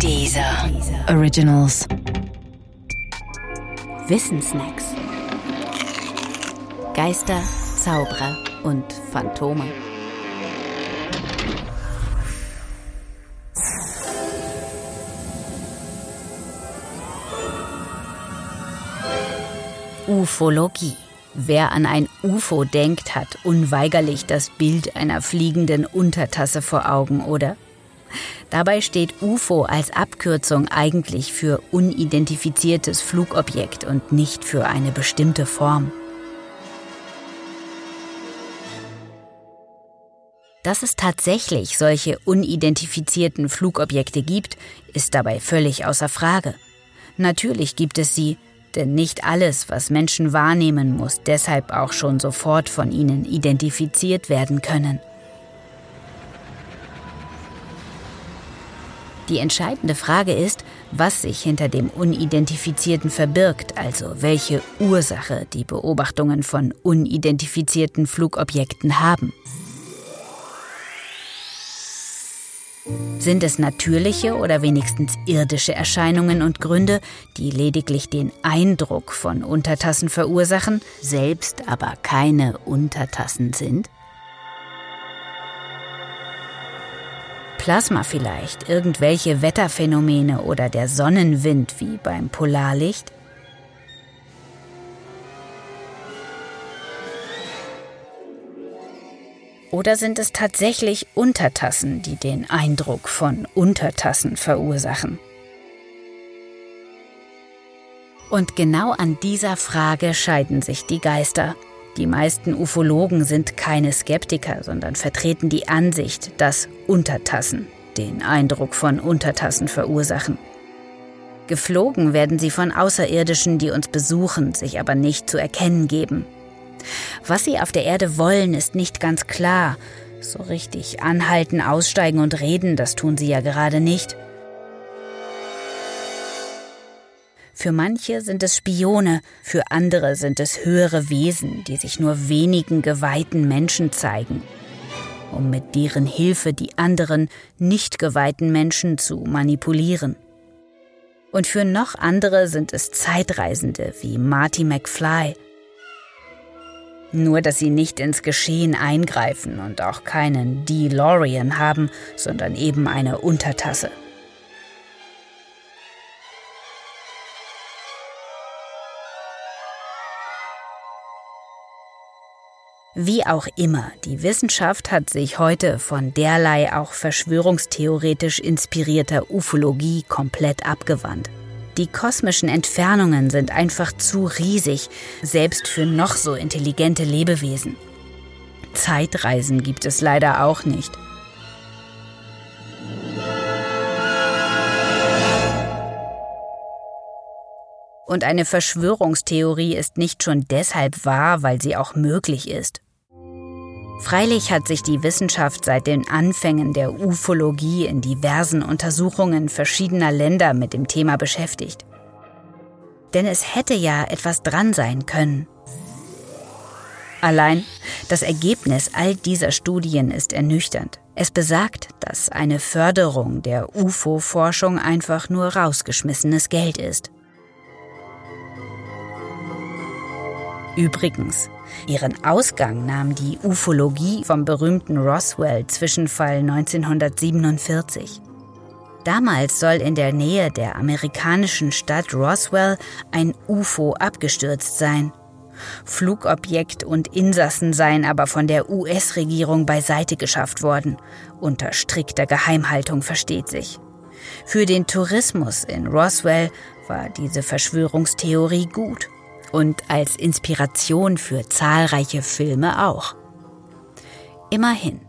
Dieser Originals. Wissensnacks. Geister, Zauberer und Phantome. Ufologie. Wer an ein UFO denkt, hat unweigerlich das Bild einer fliegenden Untertasse vor Augen, oder? Dabei steht UFO als Abkürzung eigentlich für unidentifiziertes Flugobjekt und nicht für eine bestimmte Form. Dass es tatsächlich solche unidentifizierten Flugobjekte gibt, ist dabei völlig außer Frage. Natürlich gibt es sie, denn nicht alles, was Menschen wahrnehmen, muss deshalb auch schon sofort von ihnen identifiziert werden können. Die entscheidende Frage ist, was sich hinter dem Unidentifizierten verbirgt, also welche Ursache die Beobachtungen von unidentifizierten Flugobjekten haben. Sind es natürliche oder wenigstens irdische Erscheinungen und Gründe, die lediglich den Eindruck von Untertassen verursachen, selbst aber keine Untertassen sind? Plasma vielleicht, irgendwelche Wetterphänomene oder der Sonnenwind wie beim Polarlicht? Oder sind es tatsächlich Untertassen, die den Eindruck von Untertassen verursachen? Und genau an dieser Frage scheiden sich die Geister. Die meisten Ufologen sind keine Skeptiker, sondern vertreten die Ansicht, dass Untertassen den Eindruck von Untertassen verursachen. Geflogen werden sie von Außerirdischen, die uns besuchen, sich aber nicht zu erkennen geben. Was sie auf der Erde wollen, ist nicht ganz klar. So richtig anhalten, aussteigen und reden, das tun sie ja gerade nicht. Für manche sind es Spione, für andere sind es höhere Wesen, die sich nur wenigen geweihten Menschen zeigen, um mit deren Hilfe die anderen nicht geweihten Menschen zu manipulieren. Und für noch andere sind es Zeitreisende wie Marty McFly. Nur dass sie nicht ins Geschehen eingreifen und auch keinen DeLorean haben, sondern eben eine Untertasse. Wie auch immer, die Wissenschaft hat sich heute von derlei auch verschwörungstheoretisch inspirierter Ufologie komplett abgewandt. Die kosmischen Entfernungen sind einfach zu riesig, selbst für noch so intelligente Lebewesen. Zeitreisen gibt es leider auch nicht. Und eine Verschwörungstheorie ist nicht schon deshalb wahr, weil sie auch möglich ist. Freilich hat sich die Wissenschaft seit den Anfängen der Ufologie in diversen Untersuchungen verschiedener Länder mit dem Thema beschäftigt. Denn es hätte ja etwas dran sein können. Allein das Ergebnis all dieser Studien ist ernüchternd. Es besagt, dass eine Förderung der UFO-Forschung einfach nur rausgeschmissenes Geld ist. Übrigens, ihren Ausgang nahm die Ufologie vom berühmten Roswell-Zwischenfall 1947. Damals soll in der Nähe der amerikanischen Stadt Roswell ein UFO abgestürzt sein. Flugobjekt und Insassen seien aber von der US-Regierung beiseite geschafft worden, unter strikter Geheimhaltung versteht sich. Für den Tourismus in Roswell war diese Verschwörungstheorie gut und als Inspiration für zahlreiche Filme auch. Immerhin,